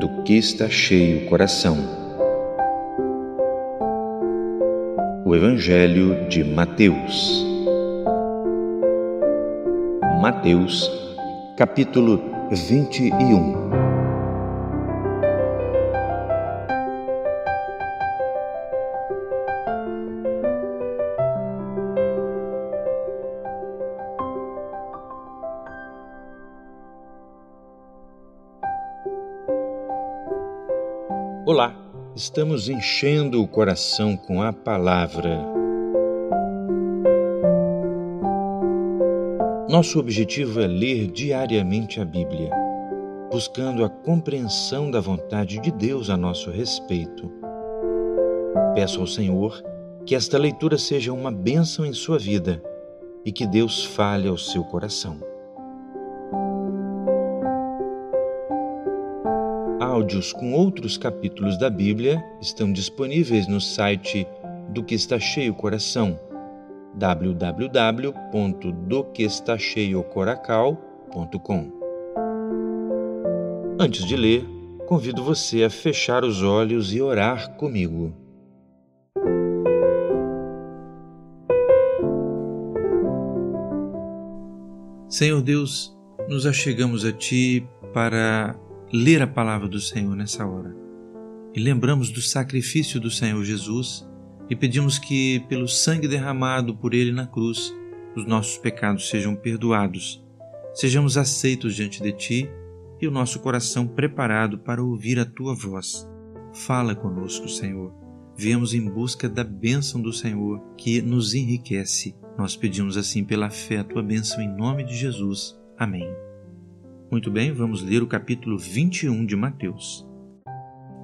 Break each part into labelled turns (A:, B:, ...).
A: do que está cheio o coração. O Evangelho de Mateus. Mateus, capítulo 21. Olá, estamos enchendo o coração com a palavra. Nosso objetivo é ler diariamente a Bíblia, buscando a compreensão da vontade de Deus a nosso respeito. Peço ao Senhor que esta leitura seja uma bênção em sua vida e que Deus fale ao seu coração. Áudios com outros capítulos da Bíblia estão disponíveis no site do que está cheio coração www.doquestacheiocoracal.com. Antes de ler, convido você a fechar os olhos e orar comigo. Senhor Deus, nos achegamos a Ti para ler a palavra do Senhor nessa hora. E lembramos do sacrifício do Senhor Jesus e pedimos que, pelo sangue derramado por Ele na cruz, os nossos pecados sejam perdoados, sejamos aceitos diante de Ti e o nosso coração preparado para ouvir a Tua voz. Fala conosco, Senhor. Viemos em busca da bênção do Senhor que nos enriquece. Nós pedimos assim pela fé a Tua bênção em nome de Jesus. Amém. Muito bem, vamos ler o capítulo 21 de Mateus.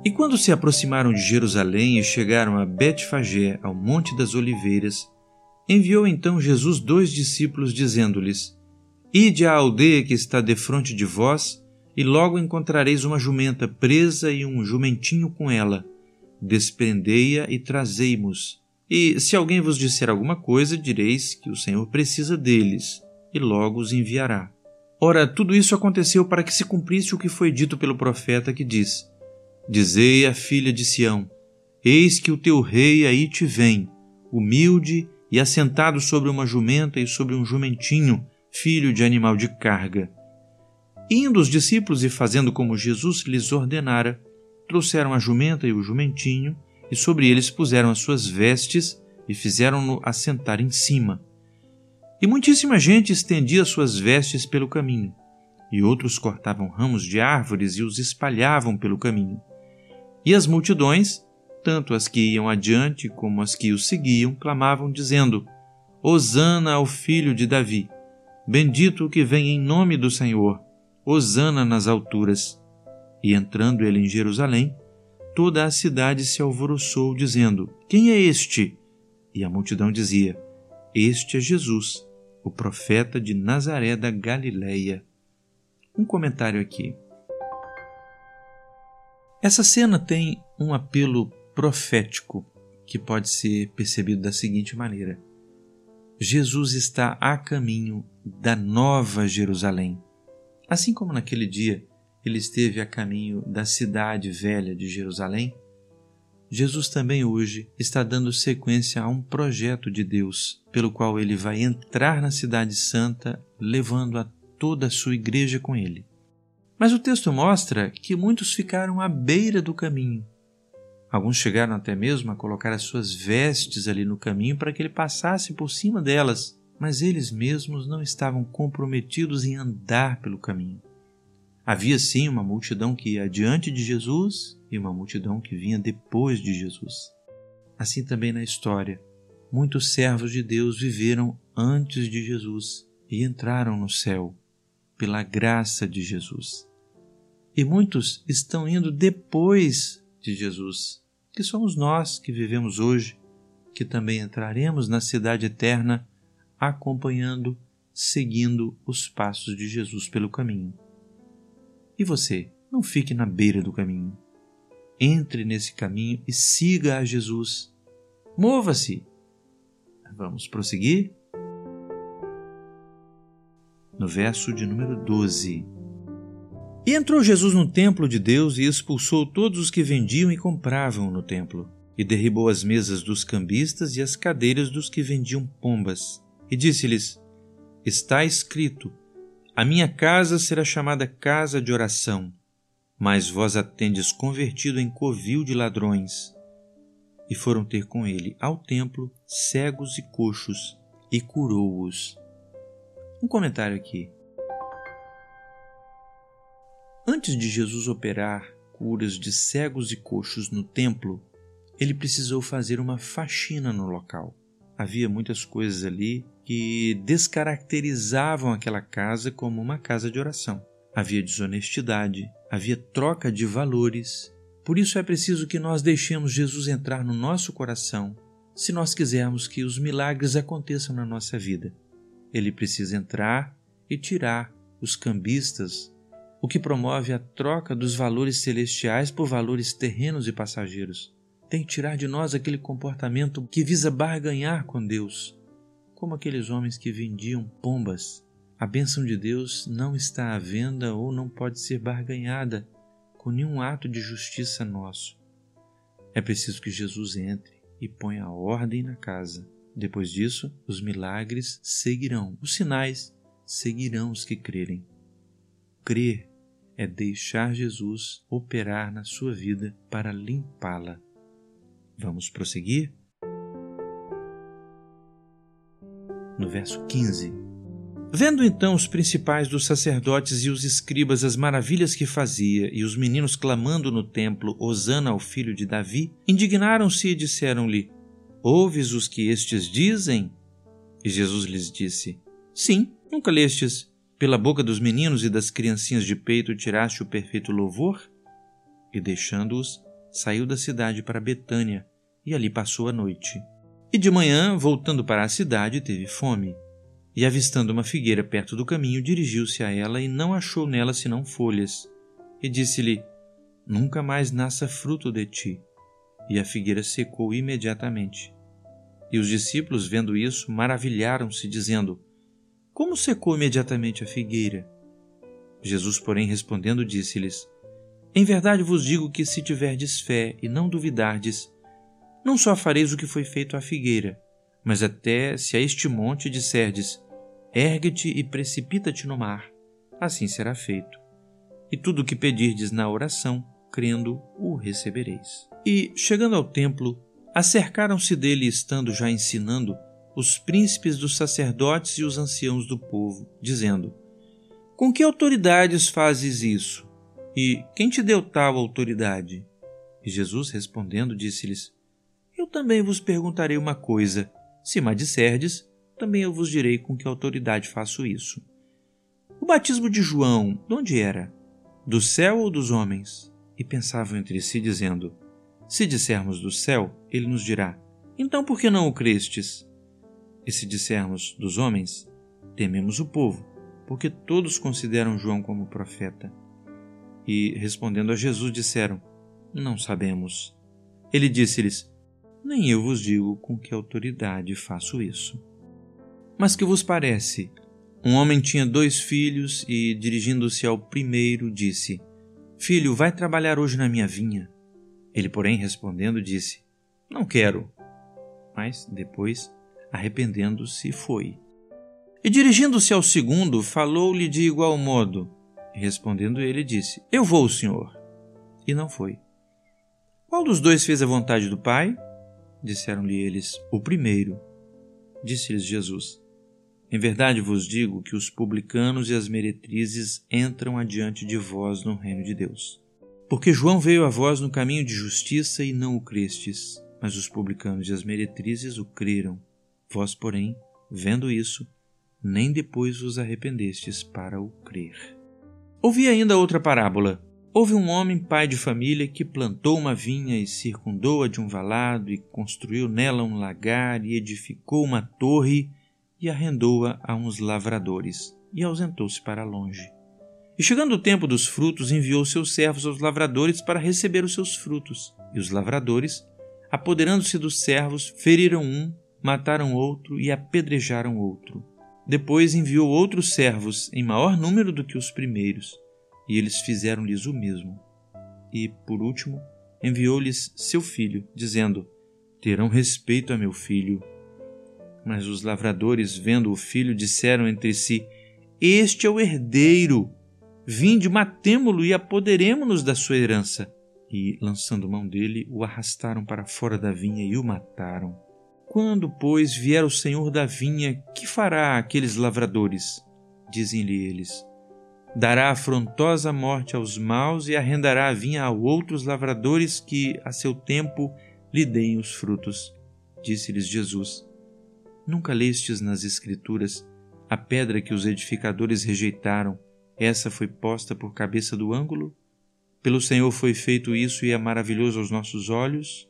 A: E quando se aproximaram de Jerusalém e chegaram a Betfagé, ao Monte das Oliveiras, enviou então Jesus dois discípulos, dizendo-lhes: Ide à aldeia que está defronte de vós, e logo encontrareis uma jumenta presa e um jumentinho com ela. Desprendei-a e trazei-mos. E se alguém vos disser alguma coisa, direis que o Senhor precisa deles, e logo os enviará. Ora, tudo isso aconteceu para que se cumprisse o que foi dito pelo profeta que diz: Dizei à filha de Sião: Eis que o teu rei aí te vem, humilde e assentado sobre uma jumenta e sobre um jumentinho, filho de animal de carga. Indo os discípulos e fazendo como Jesus lhes ordenara, trouxeram a jumenta e o jumentinho, e sobre eles puseram as suas vestes e fizeram-no assentar em cima. E muitíssima gente estendia suas vestes pelo caminho, e outros cortavam ramos de árvores e os espalhavam pelo caminho. E as multidões, tanto as que iam adiante como as que o seguiam, clamavam, dizendo: Hosana ao filho de Davi! Bendito o que vem em nome do Senhor! Hosana nas alturas! E entrando ele em Jerusalém, toda a cidade se alvoroçou, dizendo: Quem é este? E a multidão dizia: Este é Jesus o profeta de Nazaré da Galileia. Um comentário aqui. Essa cena tem um apelo profético que pode ser percebido da seguinte maneira: Jesus está a caminho da Nova Jerusalém. Assim como naquele dia ele esteve a caminho da cidade velha de Jerusalém, Jesus também hoje está dando sequência a um projeto de Deus, pelo qual ele vai entrar na Cidade Santa, levando a toda a sua igreja com ele. Mas o texto mostra que muitos ficaram à beira do caminho. Alguns chegaram até mesmo a colocar as suas vestes ali no caminho para que ele passasse por cima delas, mas eles mesmos não estavam comprometidos em andar pelo caminho. Havia sim uma multidão que ia adiante de Jesus e uma multidão que vinha depois de Jesus. Assim também na história, muitos servos de Deus viveram antes de Jesus e entraram no céu pela graça de Jesus. E muitos estão indo depois de Jesus, que somos nós que vivemos hoje, que também entraremos na cidade eterna acompanhando, seguindo os passos de Jesus pelo caminho. E você, não fique na beira do caminho. Entre nesse caminho e siga a Jesus. Mova-se. Vamos prosseguir? No verso de número 12. E entrou Jesus no templo de Deus e expulsou todos os que vendiam e compravam no templo, e derribou as mesas dos cambistas e as cadeiras dos que vendiam pombas, e disse-lhes: Está escrito: A minha casa será chamada casa de oração, mas vós a tendes convertido em covil de ladrões. E foram ter com ele ao templo cegos e coxos, e curou-os. Um comentário aqui. Antes de Jesus operar curas de cegos e coxos no templo, ele precisou fazer uma faxina no local. Havia muitas coisas ali que descaracterizavam aquela casa como uma casa de oração. Havia desonestidade, havia troca de valores. Por isso é preciso que nós deixemos Jesus entrar no nosso coração se nós quisermos que os milagres aconteçam na nossa vida. Ele precisa entrar e tirar os cambistas, o que promove a troca dos valores celestiais por valores terrenos e passageiros. Tem que tirar de nós aquele comportamento que visa barganhar com Deus, como aqueles homens que vendiam pombas. A bênção de Deus não está à venda ou não pode ser barganhada com nenhum ato de justiça nosso. É preciso que Jesus entre e ponha a ordem na casa. Depois disso, os milagres seguirão, os sinais seguirão os que crerem. Crer é deixar Jesus operar na sua vida para limpá-la. Vamos prosseguir? No verso 15. Vendo então os principais dos sacerdotes e os escribas as maravilhas que fazia, e os meninos clamando no templo, Hosana ao filho de Davi, indignaram-se e disseram-lhe: Ouves os que estes dizem? E Jesus lhes disse: Sim, nunca lestes. Pela boca dos meninos e das criancinhas de peito tiraste o perfeito louvor? E deixando-os, saiu da cidade para Betânia e ali passou a noite. E de manhã, voltando para a cidade, teve fome. E avistando uma figueira perto do caminho, dirigiu-se a ela e não achou nela senão folhas. E disse-lhe: Nunca mais nasça fruto de ti. E a figueira secou imediatamente. E os discípulos, vendo isso, maravilharam-se, dizendo: Como secou imediatamente a figueira? Jesus, porém, respondendo, disse-lhes: em verdade vos digo que se tiverdes fé e não duvidardes, não só fareis o que foi feito à figueira, mas até se a este monte disserdes: Ergue-te e precipita-te no mar, assim será feito. E tudo o que pedirdes na oração, crendo, o recebereis. E, chegando ao templo, acercaram-se dele, estando já ensinando, os príncipes dos sacerdotes e os anciãos do povo, dizendo: Com que autoridades fazes isso? E quem te deu tal autoridade? E Jesus respondendo disse-lhes: Eu também vos perguntarei uma coisa. Se me disserdes, também eu vos direi com que autoridade faço isso. O batismo de João, de onde era? Do céu ou dos homens? E pensavam entre si, dizendo: Se dissermos do céu, ele nos dirá: Então por que não o crestes? E se dissermos dos homens, tememos o povo, porque todos consideram João como profeta. E, respondendo a Jesus, disseram: Não sabemos. Ele disse-lhes: Nem eu vos digo com que autoridade faço isso. Mas que vos parece? Um homem tinha dois filhos e, dirigindo-se ao primeiro, disse: Filho, vai trabalhar hoje na minha vinha. Ele, porém, respondendo, disse: Não quero. Mas, depois, arrependendo-se, foi. E dirigindo-se ao segundo, falou-lhe de igual modo. Respondendo ele, disse: Eu vou, senhor. E não foi. Qual dos dois fez a vontade do Pai? Disseram-lhe eles: O primeiro. Disse-lhes Jesus: Em verdade vos digo que os publicanos e as meretrizes entram adiante de vós no reino de Deus. Porque João veio a vós no caminho de justiça e não o crestes, mas os publicanos e as meretrizes o creram. Vós, porém, vendo isso, nem depois vos arrependestes para o crer. Ouvi ainda outra parábola. Houve um homem, pai de família, que plantou uma vinha e circundou-a de um valado e construiu nela um lagar e edificou uma torre e arrendou-a a uns lavradores e ausentou-se para longe. E chegando o tempo dos frutos, enviou seus servos aos lavradores para receber os seus frutos. E os lavradores, apoderando-se dos servos, feriram um, mataram outro e apedrejaram outro. Depois enviou outros servos, em maior número do que os primeiros, E eles fizeram-lhes o mesmo. E, por último, enviou-lhes seu filho, dizendo: Terão respeito a meu filho. Mas os lavradores, vendo o filho, disseram entre si: Este é o herdeiro. Vinde, matemo-lo e apoderemo-nos da sua herança. E, lançando mão dele, o arrastaram para fora da vinha e o mataram. Quando, pois, vier o senhor da vinha, que fará aqueles lavradores? Dizem-lhe eles: Dará afrontosa morte aos maus e arrendará a vinha a outros lavradores que, a seu tempo, lhe deem os frutos. Disse-lhes Jesus: Nunca lestes nas Escrituras a pedra que os edificadores rejeitaram, essa foi posta por cabeça do ângulo? Pelo Senhor foi feito isso e é maravilhoso aos nossos olhos?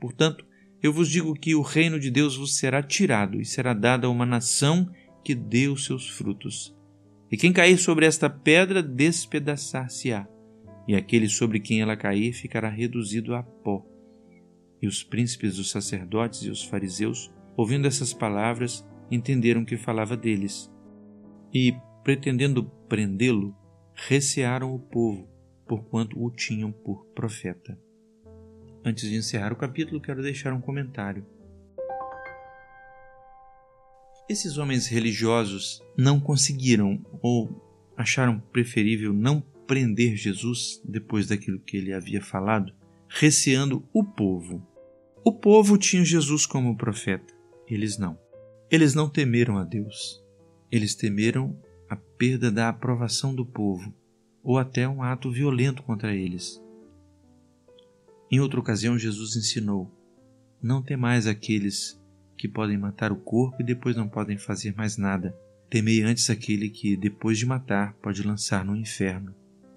A: Portanto, eu vos digo que o reino de Deus vos será tirado e será dado a uma nação que dê os seus frutos. E quem cair sobre esta pedra, despedaçar-se-á, e aquele sobre quem ela cair ficará reduzido a pó. E os príncipes dos sacerdotes e os fariseus, ouvindo essas palavras, entenderam que falava deles. E, pretendendo prendê-lo, recearam o povo, porquanto o tinham por profeta. Antes de encerrar o capítulo, quero deixar um comentário. Esses homens religiosos não conseguiram ou acharam preferível não prender Jesus depois daquilo que ele havia falado, receando o povo. O povo tinha Jesus como profeta, eles não. Eles não temeram a Deus. Eles temeram a perda da aprovação do povo ou até um ato violento contra eles. Em outra ocasião, Jesus ensinou: Não temais aqueles que podem matar o corpo e depois não podem fazer mais nada. Temei antes aquele que, depois de matar, pode lançar no inferno.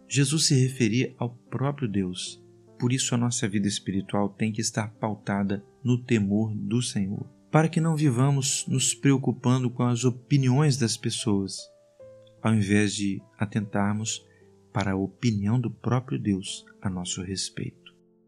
A: Jesus se referia ao próprio Deus. Por isso, a nossa vida espiritual tem que estar pautada no temor do Senhor, para que não vivamos nos preocupando com as opiniões das pessoas, ao invés de atentarmos para a opinião do próprio Deus a nosso respeito.